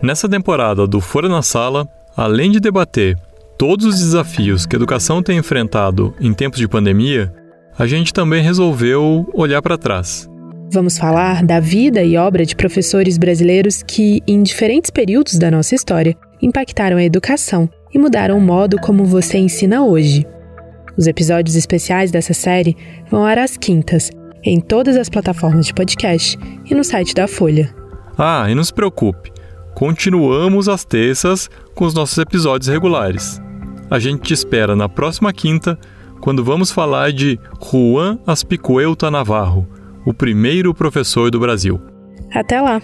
Nessa temporada do Fora na Sala, além de debater todos os desafios que a educação tem enfrentado em tempos de pandemia, a gente também resolveu olhar para trás. Vamos falar da vida e obra de professores brasileiros que, em diferentes períodos da nossa história, impactaram a educação e mudaram o modo como você ensina hoje. Os episódios especiais dessa série vão ar às quintas, em todas as plataformas de podcast e no site da Folha. Ah, e não se preocupe, continuamos às terças com os nossos episódios regulares. A gente te espera na próxima quinta, quando vamos falar de Juan Aspicuelta Navarro, o primeiro professor do Brasil. Até lá!